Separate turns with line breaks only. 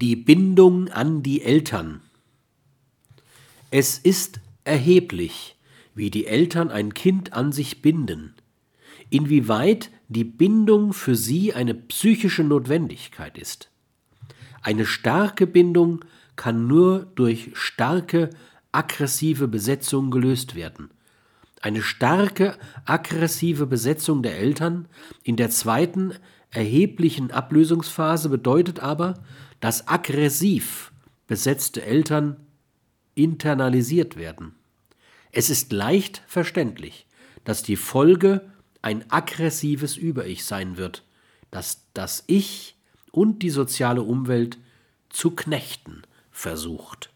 Die Bindung an die Eltern. Es ist erheblich, wie die Eltern ein Kind an sich binden, inwieweit die Bindung für sie eine psychische Notwendigkeit ist. Eine starke Bindung kann nur durch starke aggressive Besetzung gelöst werden. Eine starke aggressive Besetzung der Eltern in der zweiten erheblichen Ablösungsphase bedeutet aber, dass aggressiv besetzte Eltern internalisiert werden. Es ist leicht verständlich, dass die Folge ein aggressives Über-Ich sein wird, das das Ich und die soziale Umwelt zu knechten versucht.